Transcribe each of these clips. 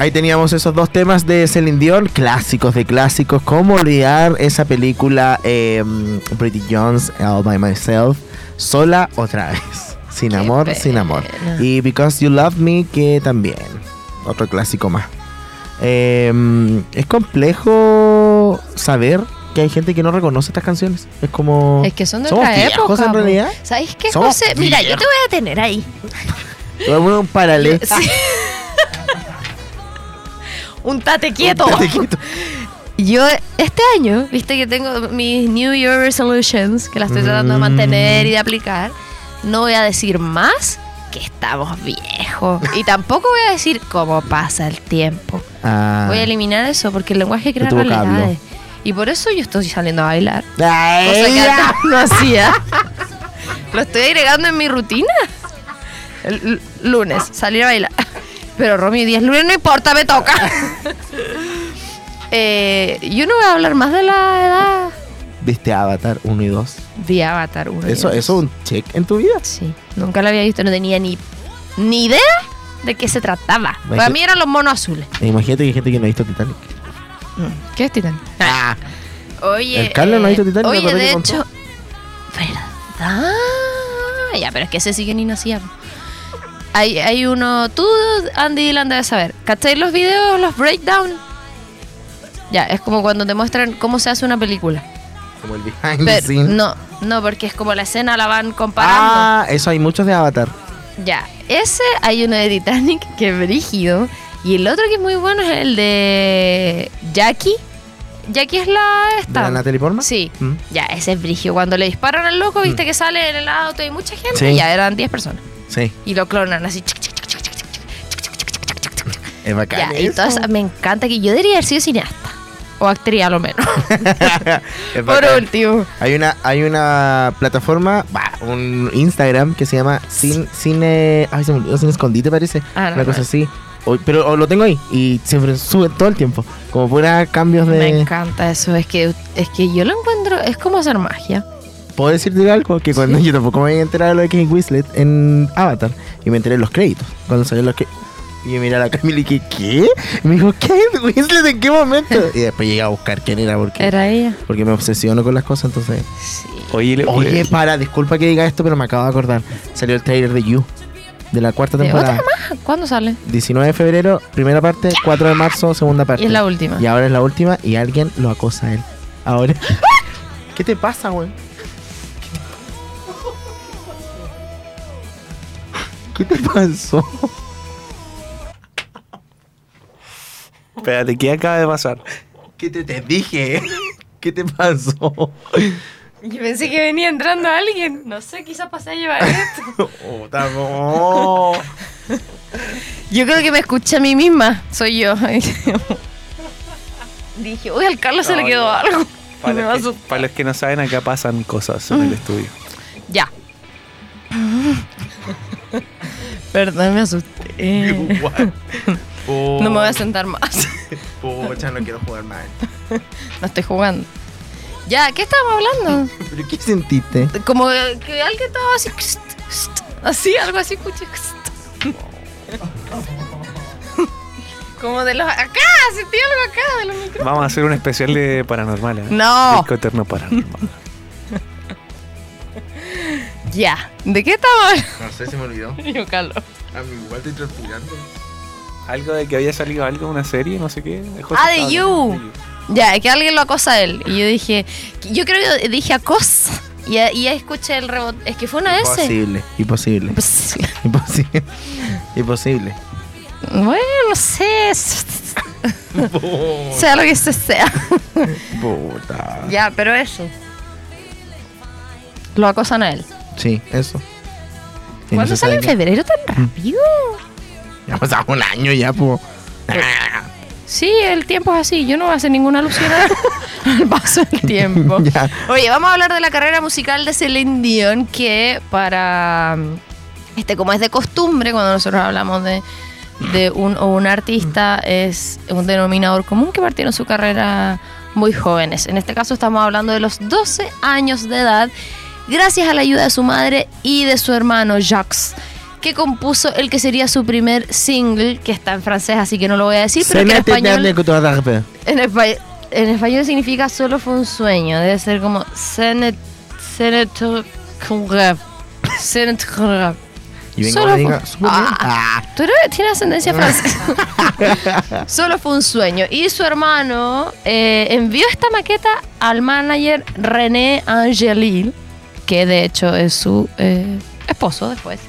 Ahí teníamos esos dos temas de Celine Dion, clásicos de clásicos. ¿Cómo olvidar esa película eh, Pretty Jones All by Myself? Sola otra vez. Sin Qué amor, sin amor. Y Because You Love Me, que también. Otro clásico más. Eh, es complejo saber que hay gente que no reconoce estas canciones. Es como. Es que son de ¿Somos otra época. en realidad? ¿Sabes qué, José? Mira, yo te voy a tener ahí. A un paralelo. Sí. Un tate quieto. Estate quieto. Yo este año, viste que tengo mis New Year Resolutions, que las estoy tratando de Mm. mantener y de aplicar. No voy a decir más que estamos viejos. Y tampoco voy a decir cómo pasa el tiempo. Ah. Voy a eliminar eso porque el lenguaje crea realidades. Y por eso yo estoy saliendo a bailar. Ay, Cosa que antes no hacía. Lo estoy agregando en mi rutina. El lunes, salir a bailar. Pero Romy, 10 lunes no importa, me toca. Eh, yo no voy a hablar más de la edad ¿Viste Avatar 1 y 2? de Avatar 1. y ¿Eso, dos. ¿Eso es un check en tu vida? Sí, nunca la había visto, no tenía ni, ni idea de qué se trataba. Me Para mí eran los monos azules. Imagínate que hay gente que no ha visto Titanic. ¿Qué es Titán? Ah, Oye, El Carlos no ha visto Titanic, me Oye, de que contó. hecho, ¿verdad? Ya, pero es que ese sí que ni nacía. Hay, hay uno, tú, Andy Dylan, debes saber. ¿Cacháis los videos, los breakdown? Ya, es como cuando te muestran cómo se hace una película. como el behind the Pero, scenes. no, no, porque es como la escena la van comparando. Ah, eso hay muchos de Avatar. Ya, ese hay uno de Titanic que es brígido. Y el otro que es muy bueno es el de Jackie. Jackie es la ¿De esta. la Natalie Portman? Sí, Mm. ya, ese es brígido. Cuando le disparan al loco, viste que sale en el auto y mucha gente. Sí. Ya eran 10 personas. Y lo clonan así. Es bacán. Y todas, me encanta que yo debería haber sido cineasta. O actriz a lo menos. Por último. Hay una, hay una plataforma, un Instagram que se llama Cine. cine se me olvidó, Escondite parece. Ah, no, una cosa así. O, pero lo tengo ahí y siempre sube todo el tiempo. Como fuera cambios de. Me encanta eso. Es que, es que yo lo encuentro. Es como hacer magia. ¿Puedo decirte algo? Que cuando yo tampoco me había enterado de lo de Kate Winslet en Avatar y me enteré en los créditos, cuando salieron los créditos. Y yo miré a la Camila y dije, ¿qué? Y me dijo, ¿Kate Winslet en qué momento? Y después llegué a buscar quién era porque, Era ella. porque me obsesiono con las cosas, entonces... Sí. Oye, le- Oye, para, disculpa que diga esto, pero me acabo de acordar. Salió el trailer de You, de la cuarta ¿De temporada. otra más? ¿Cuándo sale? 19 de febrero, primera parte, 4 de marzo, segunda parte. Y es la última. Y ahora es la última y alguien lo acosa a él. Ahora. ¿Qué te pasa, güey? ¿Qué te pasó? Espérate, ¿qué acaba de pasar? ¿Qué te, te dije? ¿Qué te pasó? Yo pensé que venía entrando alguien. No sé, quizás pasé a llevar esto. Oh, tamo. Yo creo que me escuché a mí misma. Soy yo. Dije, uy, al Carlos se le quedó no. algo. Para, Me los que, para los que no saben, acá pasan cosas en el estudio. Ya. Perdón, me asusté. No me voy a sentar más. Pucha, no quiero jugar más. No estoy jugando. Ya, ¿qué estábamos hablando? ¿Pero qué sentiste? Como que alguien estaba así. Así, algo así, escuché. Como de los. Acá, sentí algo acá de los micrófonos. Vamos a hacer un especial de paranormal. ¿eh? No. Disco eterno paranormal. Ya. ¿De qué estamos? No sé, se me olvidó. Yo, Carlos. A mí igual estoy transpirando. Algo de que había salido algo, una serie, no sé qué. Ah, de You. de Ya, que alguien lo acosa a él. Y yo dije, yo creo que dije acosa. Y, escuché el rebote. Es que fue una S. Imposible, imposible, Pues, imposible. Imposible. bueno, no sé. sea lo que se sea. Puta. ya, pero eso. Lo acosan a él. Sí, eso. ¿Cuándo sale en febrero tan rápido? Ya pasamos un año ya, po. Sí, el tiempo es así. Yo no voy a hacer ninguna alusión al paso del tiempo. Ya. Oye, vamos a hablar de la carrera musical de Celine Dion, que para, este, como es de costumbre, cuando nosotros hablamos de, de un, o un artista, es un denominador común que partieron su carrera muy jóvenes. En este caso estamos hablando de los 12 años de edad, gracias a la ayuda de su madre y de su hermano Jacques. que compuso el que sería su primer single, que está en francés, así que no lo voy a decir, pero que en español, en, en significa solo fue un sueño. Debe ser como Y Solo fue-. Ah. Ah. Tú eres- tienes ascendencia francesa. Solo fue un sueño. Y su hermano eh, envió esta maqueta al manager René Angelil, que de hecho es su eh, esposo después.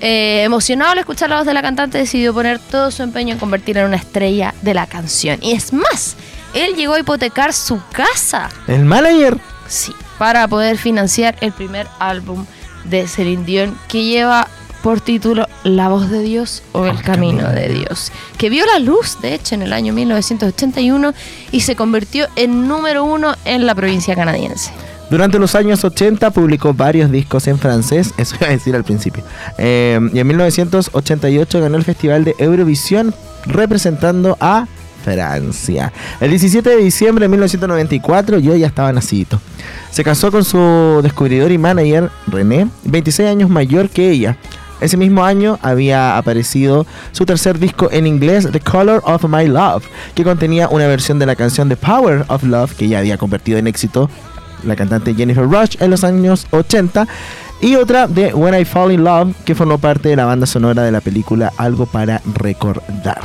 Eh, emocionado al escuchar la voz de la cantante, decidió poner todo su empeño en convertirla en una estrella de la canción. Y es más, él llegó a hipotecar su casa El manager. Sí, para poder financiar el primer álbum de Celine Dion que lleva por título La voz de Dios o El, camino, de Dios, que vio la luz, de hecho, en el año 1981 y se convirtió en número uno en la provincia canadiense. Durante los años 80 publicó varios discos en francés, eso iba a decir al principio. Eh, y en 1988 ganó el Festival de Eurovisión representando a Francia. El 17 de diciembre de 1994 yo ya estaba nacido. Se casó con su descubridor y manager, René, 26 años mayor que ella. Ese mismo año había aparecido su tercer disco en inglés, The Color of My Love, que contenía una versión de la canción The Power of Love, que ya había convertido en éxito la cantante Jennifer Rush en los años 80, y otra de When I Fall in Love, que formó parte de la banda sonora de la película Algo para Recordar.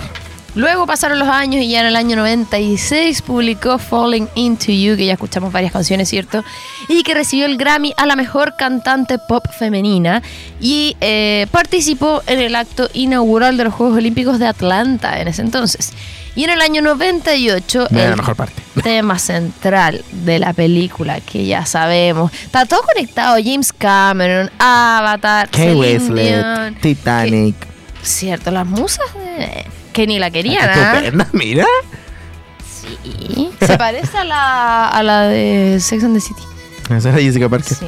Luego pasaron los años y ya en el año 96 publicó Falling Into You, que ya escuchamos varias canciones, ¿cierto? Y que recibió el Grammy a la mejor cantante pop femenina y eh, participó en el acto inaugural de los Juegos Olímpicos de Atlanta en ese entonces. Y en el año 98, Mira la el mejor parte. tema central de la película, que ya sabemos, está todo conectado, James Cameron, Avatar, Kate Winslet, Titanic. Cierto, las musas de... que ni la querían, ¿ah? Estupenda, mira. Sí. Se parece a la, a la de Sex and the City. Esa era Jessica Parker. Sí.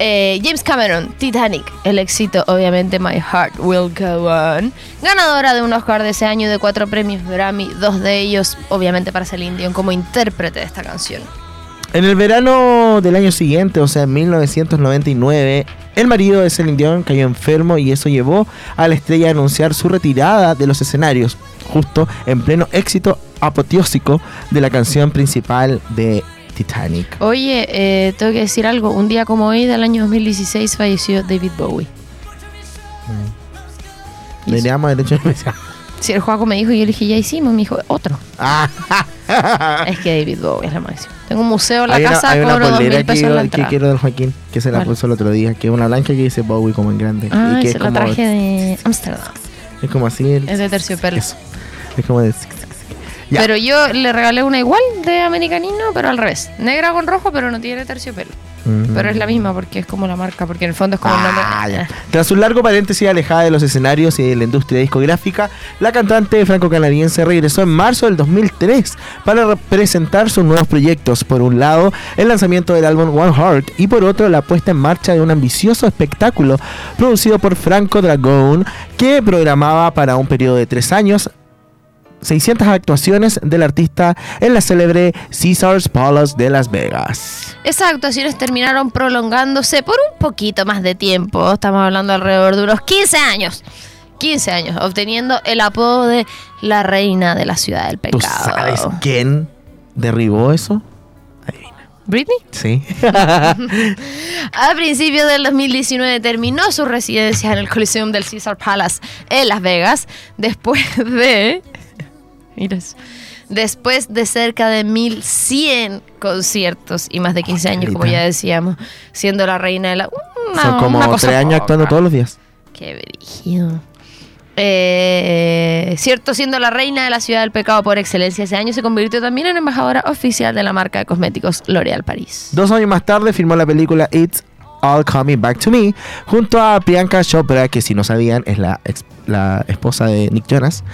Eh, James Cameron, Titanic, el éxito, obviamente, My Heart Will Go On. Ganadora de un Oscar de ese año de cuatro premios Grammy, dos de ellos, obviamente, para Celine Dion como intérprete de esta canción. En el verano del año siguiente, o sea, en 1999, el marido de Celine Dion cayó enfermo y eso llevó a la estrella a anunciar su retirada de los escenarios, justo en pleno éxito apoteósico de la canción principal de Titanic. Oye, eh, tengo que decir algo. Un día como hoy, del año 2016, falleció David Bowie. Deberíamos haber hecho especial. Si el juego me dijo y yo le dije, ya hicimos, me dijo, otro. Ah, Es que David Bowie es la máxima. Tengo un museo en la hay casa, una cobro dos mil que, pesos en la que quiero del Joaquín, que se la puso el otro día, que es una blanca que dice Bowie como en grande. Ah, y que se es la como, traje de Amsterdam. es como así. el- Es de terciopelo. eso. Es como de... Ya. Pero yo le regalé una igual de americanino, pero al revés. Negra con rojo, pero no tiene terciopelo. Ujú. Pero es la misma porque es como la marca, porque en el fondo es como el nombre. Ah, ya. Tras un largo paréntesis alejada de los escenarios y de la industria discográfica, la cantante franco-canadiense regresó en marzo del 2003 para re- presentar sus nuevos proyectos. Por un lado, el lanzamiento del álbum One Heart y por otro, la puesta en marcha de un ambicioso espectáculo producido por Franco Dragón que programaba para un periodo de tres años 600 actuaciones del artista en la célebre Caesars Palace de Las Vegas. Esas actuaciones terminaron prolongándose por un poquito más de tiempo. Estamos hablando alrededor de unos 15 años. 15 años, obteniendo el apodo de la reina de la ciudad del ¿Tú pecado. sabes quién derribó eso? ¿Britney? Sí. A principios del 2019 terminó su residencia en el Coliseum del Caesar Palace en Las Vegas después de mira eso, después de cerca de 1100 conciertos y más de 15 años, como ya decíamos, siendo la reina de la una- Son como una cosa tres años poca. actuando todos los días. Qué brígido. Eh, cierto, siendo la reina de la ciudad del pecado por excelencia, ese año se convirtió también en embajadora oficial de la marca de cosméticos L'Oréal París. Dos años más tarde firmó la película It's All Coming Back to Me junto a Priyanka Chopra, que si no sabían es la, la esposa de Nick Jonas,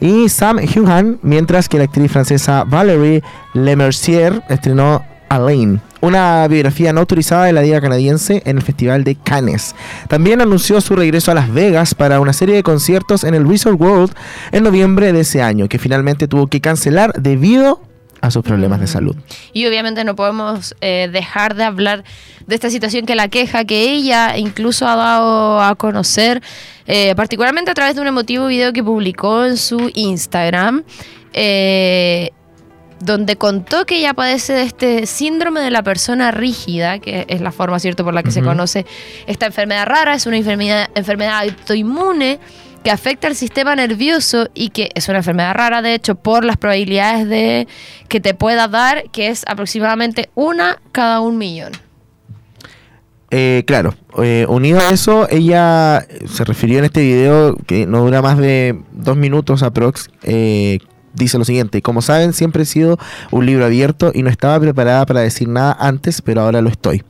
y Sam Heughan, mientras que la actriz francesa Valérie Lemercier estrenó Alain, una biografía no autorizada de la diva canadiense en el Festival de Cannes. También anunció su regreso a Las Vegas para una serie de conciertos en el Resort World en noviembre de ese año, que finalmente tuvo que cancelar debido a sus problemas de salud. Y obviamente no podemos eh, dejar de hablar de esta situación que la queja, que ella incluso ha dado a conocer, eh, particularmente a través de un emotivo video que publicó en su Instagram. eh, donde contó que ella padece de este síndrome de la persona rígida, que es la forma, ¿cierto?, por la que se conoce esta enfermedad rara, es una enfermedad, enfermedad autoinmune que afecta al sistema nervioso y que es una enfermedad rara, de hecho, por las probabilidades de que te pueda dar, que es aproximadamente una cada un millón. Eh, claro, eh, unido a eso, ella se refirió en este video que no dura más de dos minutos aprox. eh, dice lo siguiente, como saben, siempre he sido un libro abierto y no estaba preparada para decir nada antes, pero ahora lo estoy.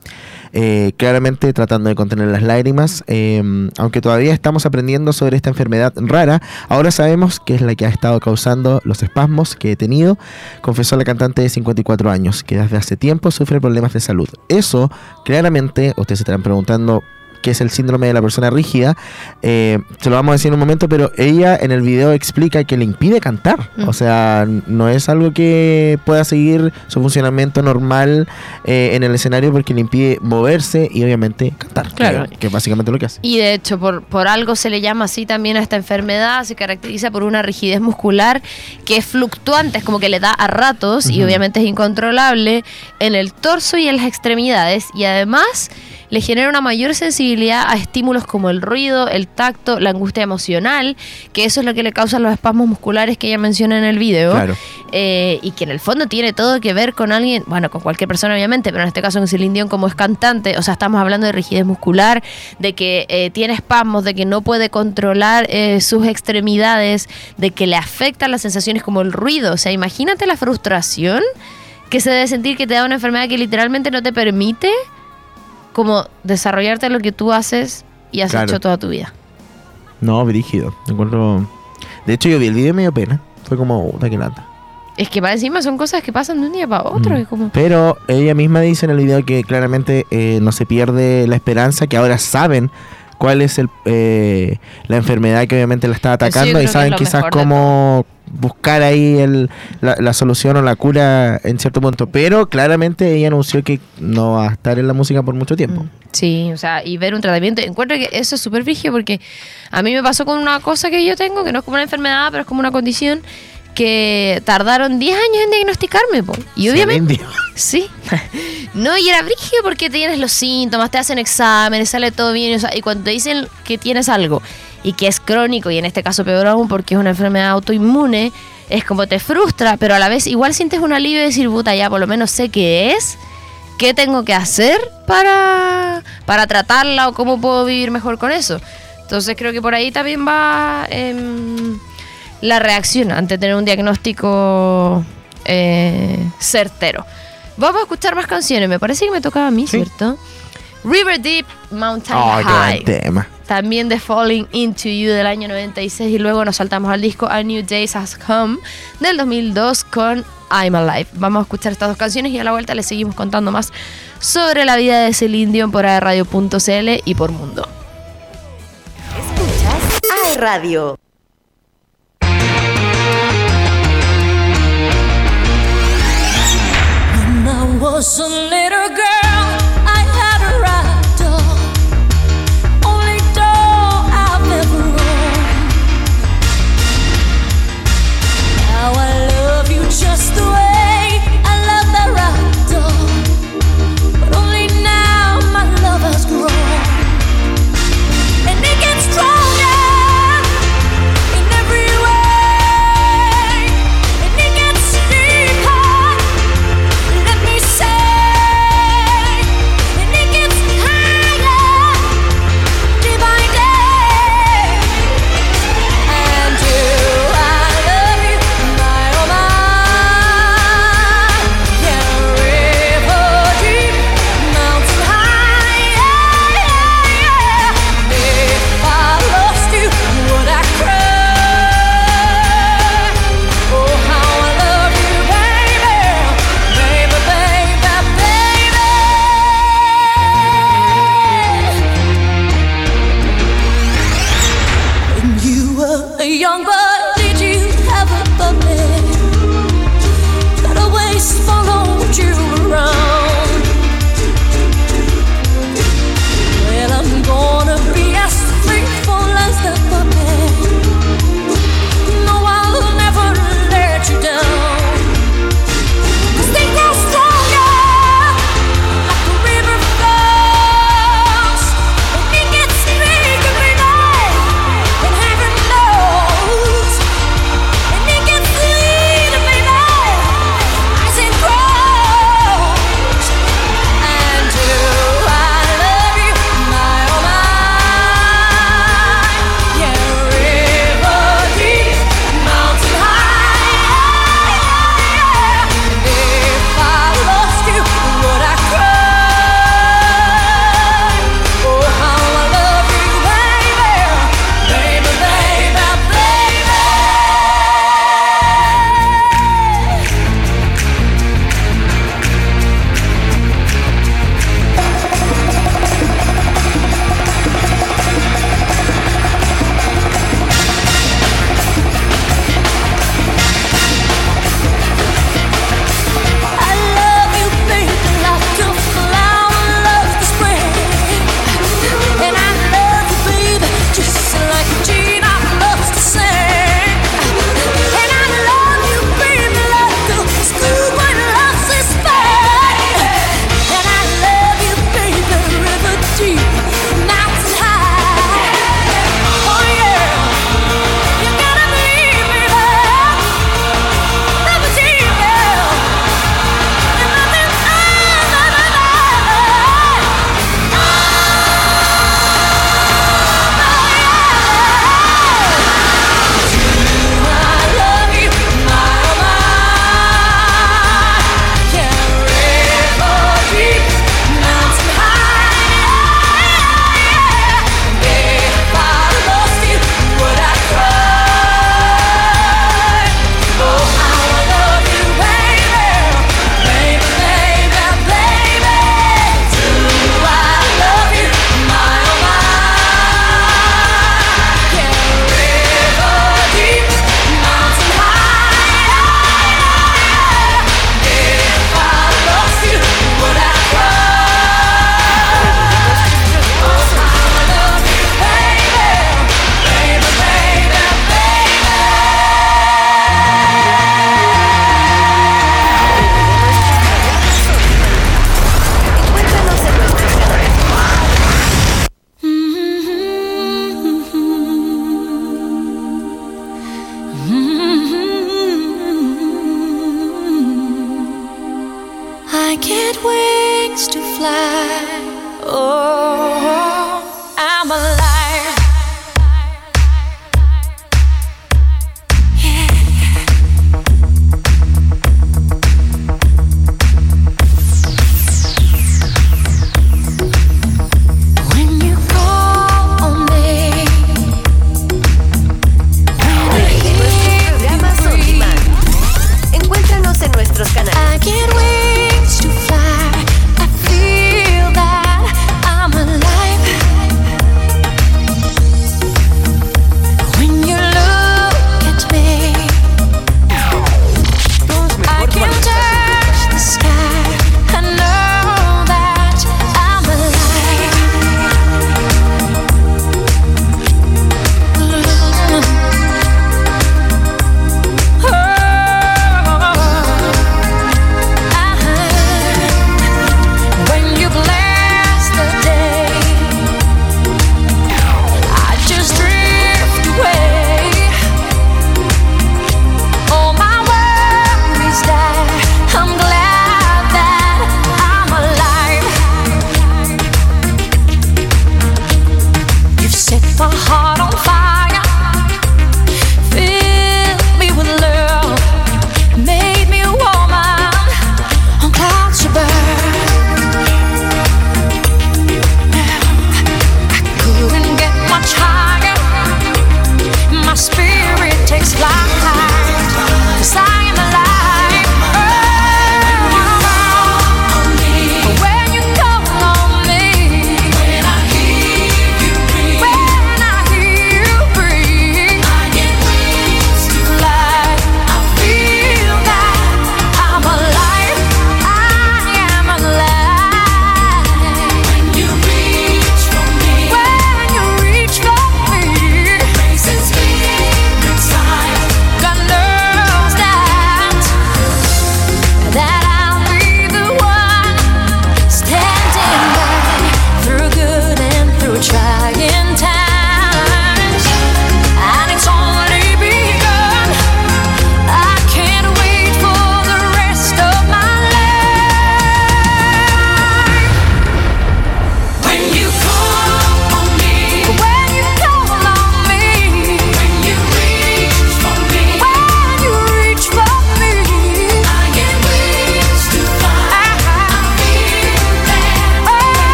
Eh, claramente tratando de contener las lágrimas, eh, aunque todavía estamos aprendiendo sobre esta enfermedad rara, ahora sabemos que es la que ha estado causando los espasmos que he tenido, confesó la cantante de 54 años, que desde hace tiempo sufre problemas de salud. Eso, claramente, ustedes se estarán preguntando qué es el síndrome de la persona rígida, eh, se lo vamos a decir en un momento, pero ella en el video explica que le impide cantar. Mm. O sea, no es algo que pueda seguir su funcionamiento normal eh, en el escenario porque le impide moverse y obviamente cantar. Claro. Que, que es básicamente lo que hace. Y de hecho, por, por algo se le llama así también a esta enfermedad, se caracteriza por una rigidez muscular que es fluctuante, es como que le da a ratos y obviamente es incontrolable en el torso y en las extremidades y además le genera una mayor sensibilidad a estímulos como el ruido, el tacto, la angustia emocional, que eso es lo que le causa los espasmos musculares que ella menciona en el video. Claro. Eh, y que en el fondo tiene todo que ver con alguien, bueno, con cualquier persona obviamente, pero en este caso en Celine Dion como es cantante, o sea, estamos hablando de rigidez muscular, de que eh, tiene espasmos, de que no puede controlar eh, sus extremidades, de que le afectan las sensaciones como el ruido, o sea, imagínate la frustración que se debe sentir que te da una enfermedad que literalmente no te permite como desarrollarte lo que tú haces y has Claro. hecho toda tu vida. No, brígido. Me encuentro... De hecho, yo vi el video y me dio pena. Fue como, puta que lata. Es que para encima son cosas que pasan de un día para otro, Mm. es como... Pero ella misma dice en el video que claramente eh, no se pierde la esperanza, que ahora saben cuál es el, eh, la enfermedad que obviamente la está atacando y saben quizás cómo buscar ahí el, la, la solución o la cura en cierto punto. Pero claramente ella anunció que no va a estar en la música por mucho tiempo. Mm, Sí, o sea, y ver un tratamiento. Encuentro que eso es súper frígido porque a mí me pasó con una cosa que yo tengo, que no es como una enfermedad, pero es como una condición que tardaron 10 años en diagnosticarme. po. Y obviamente... Sí. No, y era brígido porque tienes los síntomas, te hacen exámenes, sale todo bien. y cuando te dicen que tienes algo y que es crónico, y en este caso peor aún porque es una enfermedad autoinmune, es como te frustra, pero a la vez igual sientes un alivio de decir, puta, ya por lo menos sé qué es, qué tengo que hacer para, para tratarla o cómo puedo vivir mejor con eso. Entonces creo que por ahí también va em, la reacción ante tener un diagnóstico eh, certero. Vamos a escuchar más canciones. Me parece que me tocaba a mí, Sí. ¿cierto? River Deep, Mountain Oh, qué High. buen tema. También de Falling Into You del año 96 y luego nos saltamos al disco A New Days Has Come del 2002 con I'm Alive. Vamos a escuchar estas dos canciones y a la vuelta les seguimos contando más sobre la vida de Celine Dion por Radio.cl y por Mundo. Escuchas AE Radio. I was a little girl,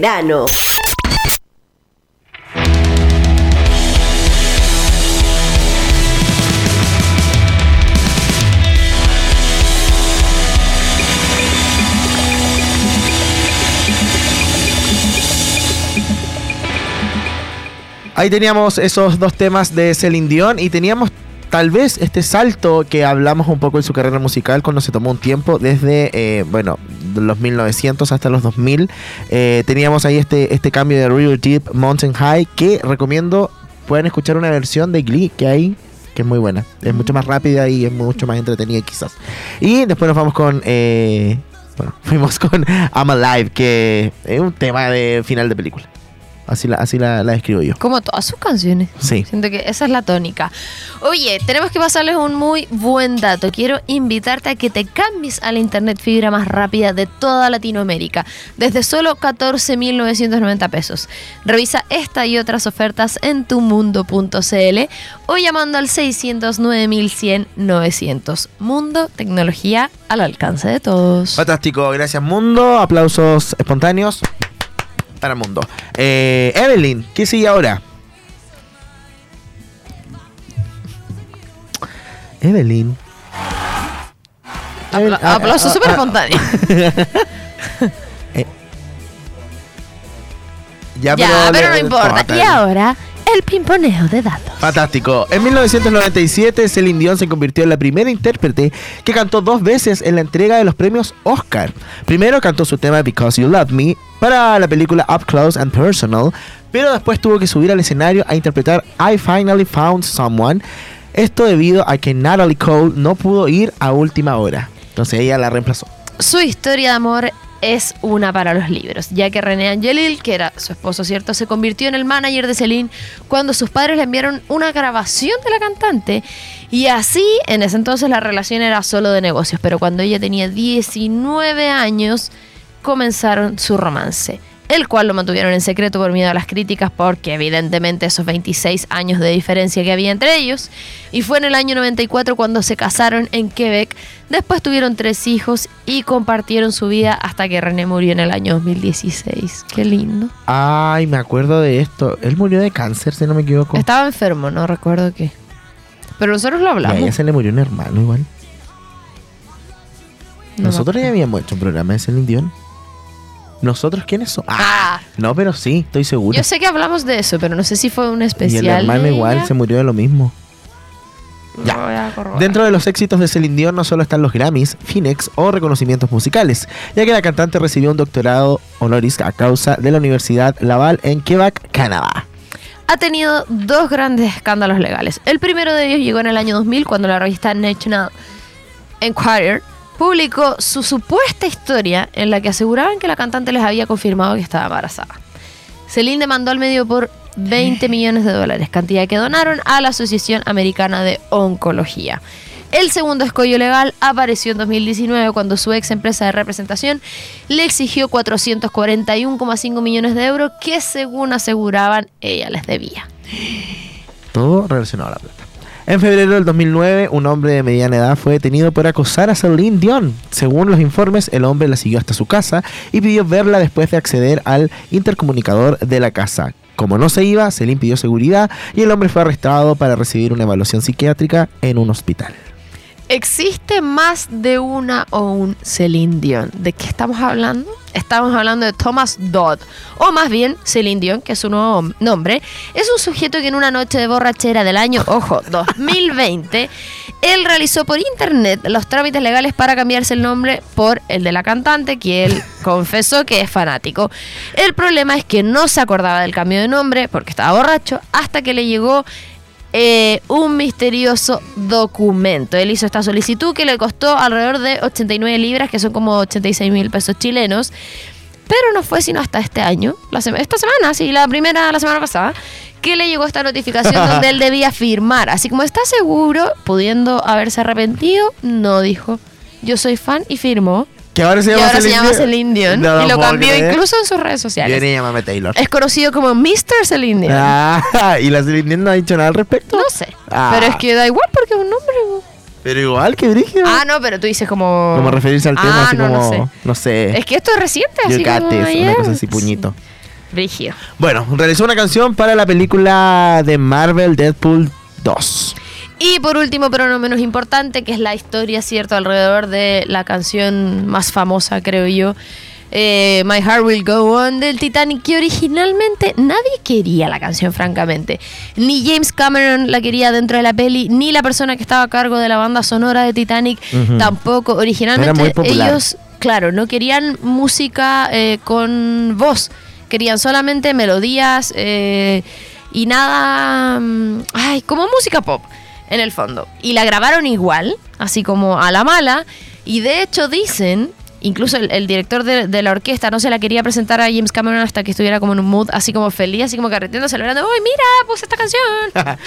verano. Ahí teníamos esos dos temas de Celine Dion y teníamos tal vez este salto que hablamos un poco en su carrera musical cuando se tomó un tiempo desde, eh, bueno, los 1900 hasta los 2000. Eh, teníamos ahí este, este cambio de River Deep Mountain High que recomiendo pueden escuchar una versión de Glee que hay que es muy buena. Es mucho más rápida y es mucho más entretenida quizás. Y después nos vamos con... eh, bueno, fuimos con I'm Alive, que es un tema de final de película. Así la, así la, la describo yo. Como todas sus canciones. Sí. Siento que esa es la tónica. Oye, tenemos que pasarles un muy buen dato. Quiero invitarte a que te cambies a la internet fibra más rápida de toda Latinoamérica, desde solo 14.990 pesos. Revisa esta y otras ofertas en tumundo.cl o llamando al 609.100-900. Mundo, tecnología al alcance de todos. Fantástico, gracias Mundo. Aplausos espontáneos para Mundo. Eh, Evelyn, ¿qué sigue ahora? Evelyn. Apla- ah, aplauso ah, súper ah, espontáneo. Ya, Ya, pero, le- no importa. Y ahora, el pimponeo de datos. Fantástico. En 1997, Celine Dion se convirtió en la primera intérprete que cantó dos veces en la entrega de los premios Oscar. Primero cantó su tema Because You Love Me para la película Up Close and Personal, pero después tuvo que subir al escenario a interpretar I Finally Found Someone. Esto debido a que Natalie Cole no pudo ir a última hora. Entonces ella la reemplazó. Su historia de amor es una para los libros, ya que René Angelil, que era su esposo, ¿cierto?, se convirtió en el manager de Celine cuando sus padres le enviaron una grabación de la cantante. Y así, en ese entonces, la relación era solo de negocios, pero cuando ella tenía 19 años, comenzaron su romance. El cual lo mantuvieron en secreto por miedo a las críticas, porque evidentemente esos 26 años de diferencia que había entre ellos. Y fue en el año 94 cuando se casaron en Quebec. Después tuvieron tres hijos y compartieron su vida hasta que René murió en el año 2016. Qué lindo. Ay, me acuerdo de esto. Él murió de cáncer, si no me equivoco. Estaba enfermo, no recuerdo qué. Pero nosotros lo Y a hablamos. ella se le murió un hermano igual. No Nosotros ya habíamos hecho un programa de Celine Dion. ¿Nosotros quiénes somos? Ah, No, pero sí, estoy seguro. yo sé que hablamos de eso, pero no sé si fue un y especial. el hermano igual ella. se murió de lo mismo. Ya. Dentro de los éxitos de Celine Dion no solo están los Grammys, Phoenix o reconocimientos musicales, ya que la cantante recibió un doctorado honoris a causa de la Universidad Laval en Quebec, Canadá. ha tenido dos grandes escándalos legales. El primero de ellos llegó en el año 2000 cuando la revista National Enquirer publicó su supuesta historia en la que aseguraban que la cantante les había confirmado que estaba embarazada. Celine demandó al medio por 20 millones de dólares, cantidad que donaron a la Asociación Americana de Oncología. El segundo escollo legal apareció en 2019 cuando su ex empresa de representación le exigió 441,5 millones de euros que según aseguraban ella les debía. Todo relacionado a la plata. En febrero del 2009, un hombre de mediana edad fue detenido por acosar a Celine Dion. Según los informes, el hombre la siguió hasta su casa y pidió verla después de acceder al intercomunicador de la casa. Como no se iba, Celine pidió seguridad y el hombre fue arrestado para recibir una evaluación psiquiátrica en un hospital. ¿Existe más de una o un Celine Dion? ¿De qué estamos hablando? Estamos hablando de Thomas Dodd, o más bien Celine Dion, que es su nuevo nombre. Es un sujeto que en una noche de borrachera del año, ojo, 2020, él realizó por internet los trámites legales para cambiarse el nombre por el de la cantante, que él confesó que es fanático. El problema es que no se acordaba del cambio de nombre porque estaba borracho hasta que le llegó eh, un misterioso documento. Él hizo esta solicitud que le costó alrededor de 89 libras, que son como 86 mil pesos chilenos. Pero no fue sino hasta este año, la sema- esta semana, sí, la primera, la semana pasada, que le llegó esta notificación donde él debía firmar. Así como está seguro, pudiendo haberse arrepentido, no dijo. Yo soy fan y firmó. Que ahora se Y llama ahora se Celine llama Dion. Celine Dion. No y lo cambió creer. incluso en sus redes sociales. Viene y llámame Taylor. Es conocido como Mr. Celine Dion. Ah, y la Celine Dion no ha dicho nada al respecto. No sé. Ah. Pero es que da igual porque es un nombre. Pero igual que brígido. Ah, no, pero tú dices como. como referirse al tema, Ah, así no, como. no sé. No sé. Es que esto es reciente, así como this, una cosa así, puñito. Brígido. Bueno, realizó una canción para la película de Marvel Deadpool 2. Y por último, pero no menos importante, que es la historia, ¿cierto?, alrededor de la canción más famosa, creo yo, eh, My Heart Will Go On del Titanic, que originalmente nadie quería la canción, francamente. Ni James Cameron la quería dentro de la peli, ni la persona que estaba a cargo de la banda sonora de Titanic tampoco. Originalmente ellos, claro, no querían música eh, con voz, querían solamente melodías eh, y nada, mm, ay, como música pop en el fondo. Y la grabaron igual, así como a la mala. Y de hecho dicen, incluso el, el director de, de la orquesta no se la quería presentar a James Cameron hasta que estuviera como en un mood así como feliz, así como carreteando, celebrando, ¡Uy, mira, puse esta canción!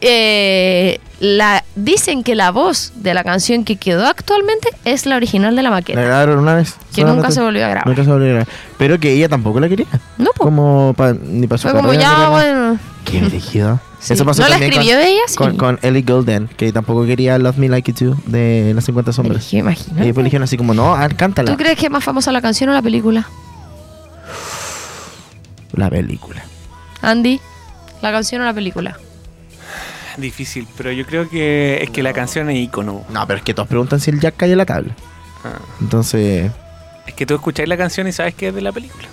Eh, la, dicen que la voz de la canción que quedó actualmente es la original de la La maqueta. grabaron una vez. Que nunca se volvió a grabar. Nunca se volvió a grabar. Pero que ella tampoco la quería. No, po. Como pa- ni para su Fue como ya, bueno. Qué brígido. Sí. Eso pasó ¿No la escribió con, ella? Sí. Con, con Ellie Golden, que tampoco quería Love Me Like You Do de las 50 sombras. Y después dijeron así como, no, cántala. ¿Tú crees que es más famosa la canción o la película? La película. Andy, ¿la canción o la película? Difícil, pero yo creo que es que la canción es icono. No, pero es que todos preguntan si el Jack cayó la tabla. Ah. Entonces, Es que tú escucháis la canción y sabes que es de la película.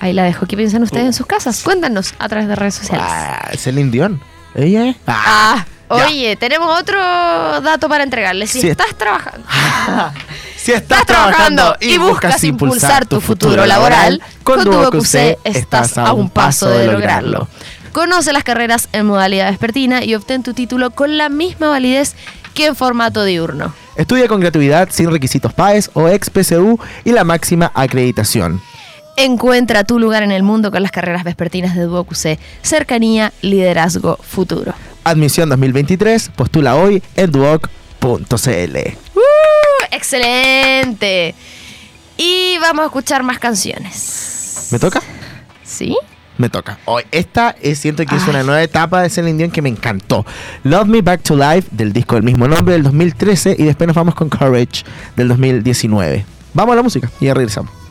Ahí la dejo. ¿Qué piensan ustedes en sus casas? Cuéntanos a través de redes sociales. ah, Celine Dion. ¿Ella es? Ah, Ah, ya. oye, tenemos otro dato para entregarles. Si Sí. estás trabajando, Si estás trabajando y buscas impulsar tu futuro laboral, con tu QC estás a un paso de lograrlo. Conoce las carreras en modalidad vespertina y obtén tu título con la misma validez que en formato diurno. Estudia con gratuidad sin requisitos PAES o ex-PCU y la máxima acreditación. Encuentra tu lugar en el mundo con las carreras vespertinas de Duo QC. Cercanía, liderazgo, futuro. Admisión 2023, postula hoy en duoc.cl. ¡Uh! ¡Excelente! Y vamos a escuchar más canciones. ¿Me toca? ¿Sí? Me toca. Hoy, esta es, siento que es una nueva etapa de Celine Dion que me encantó. Love Me Back to Life del disco del mismo nombre del 2013 y después nos vamos con Courage del 2019. Vamos a la música y ya regresamos.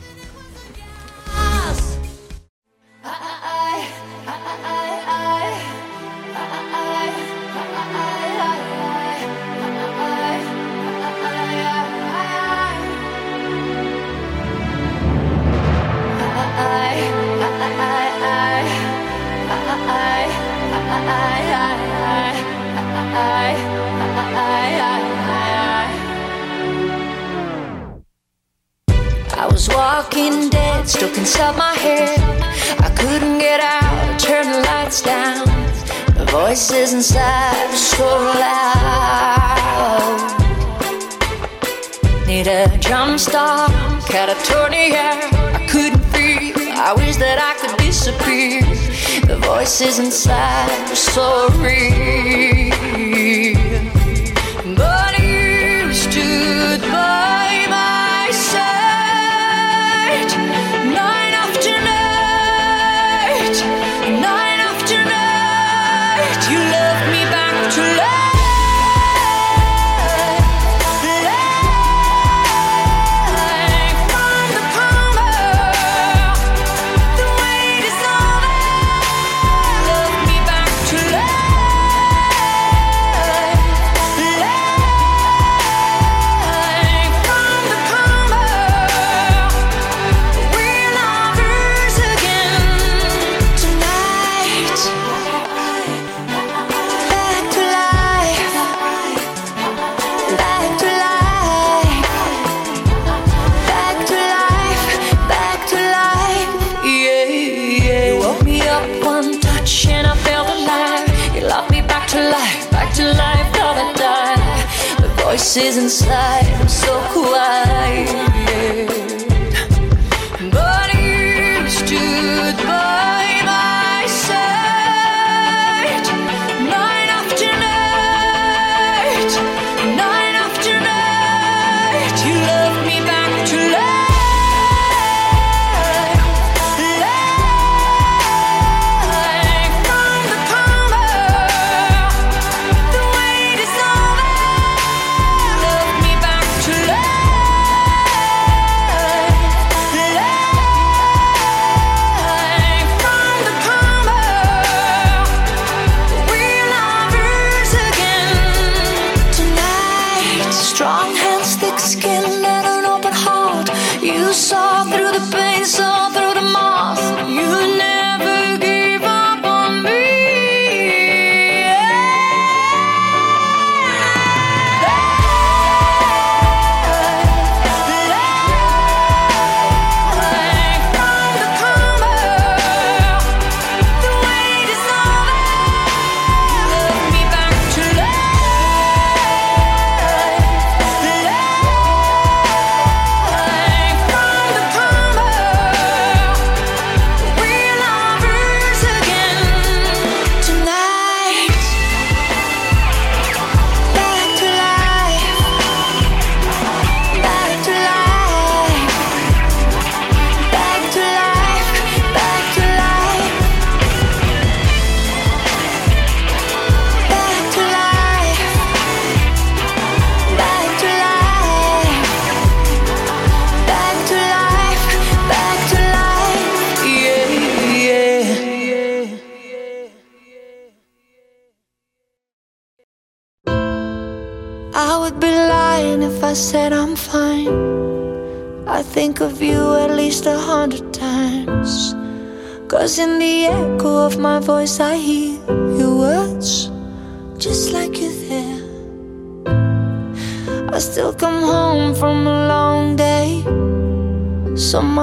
Was walking dead, stuck inside my head. I couldn't get out, turn the lights down. The voices inside were so loud. Need a jump start, catatonia. I couldn't breathe. I wish that I could disappear. The voices inside were so real. Voices inside, I'm so quiet.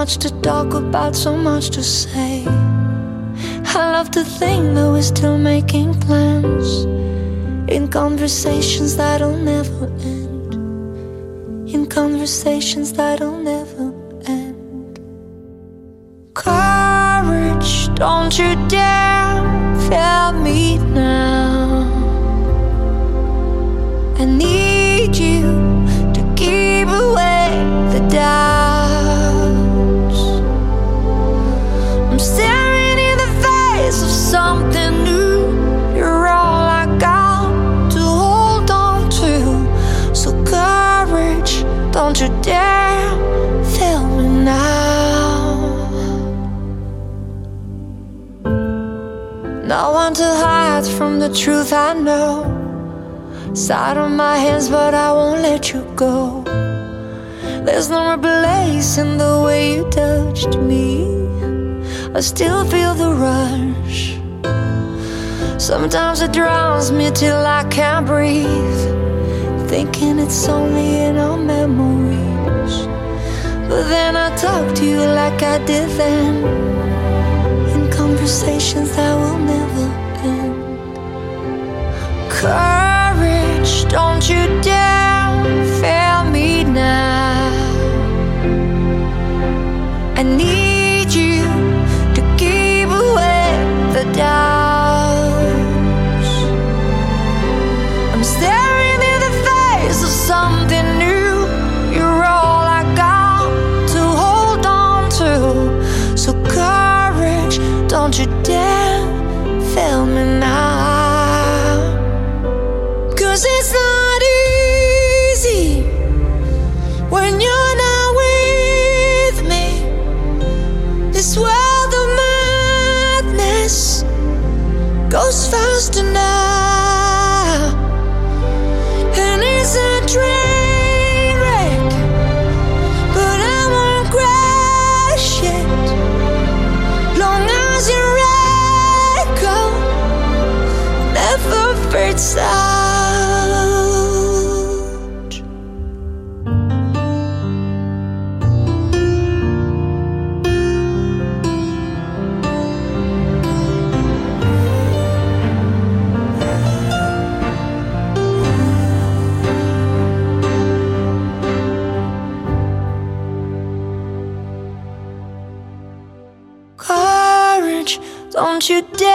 much to talk about, so much to say. I love to think that we're still making plans in conversations that'll never end. In conversations that'll never end. Courage, don't you dare fail me. from the truth I know. Side on my hands, but I won't let you go. There's no replacing the way you touched me. I still feel the rush. Sometimes it drowns me till I can't breathe. Thinking it's only in our memories. But then I talk to you like I did then. In conversations that will never courage, don't you dare. you dare.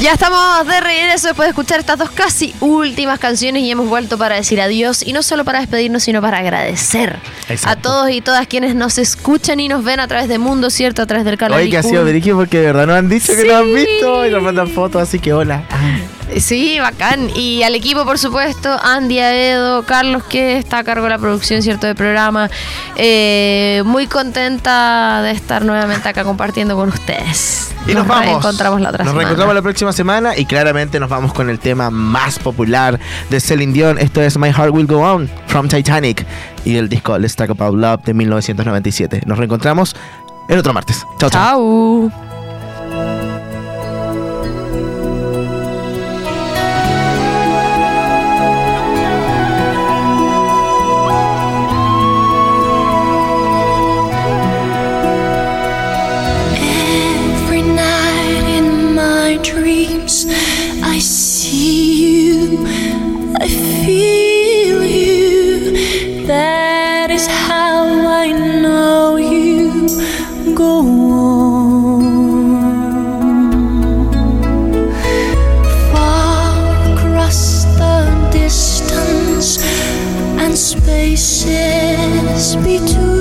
Ya estamos de regreso después de escuchar estas dos casi últimas canciones y hemos vuelto para decir adiós y no solo para despedirnos, sino para agradecer Exacto. a todos y todas quienes nos escuchan y nos ven a través de Mundo Cierto, a través del canal. Oye, que ha sido Veriki porque de verdad nos han dicho que nos han visto y nos mandan fotos, así que hola. Sí, bacán. Y al equipo, por supuesto, Andy Aedo, Carlos, que está a cargo de la producción, ¿cierto?, del programa. Eh, muy contenta de estar nuevamente acá compartiendo con ustedes. Y nos, vamos. reencontramos la otra Nos semana. reencontramos la próxima semana y claramente nos vamos con el tema más popular de Celine Dion. Esto es My Heart Will Go On from Titanic y el disco Let's Talk About Love de 1997. Nos reencontramos el otro martes. Chao, chao. Chao. The distance and spaces between.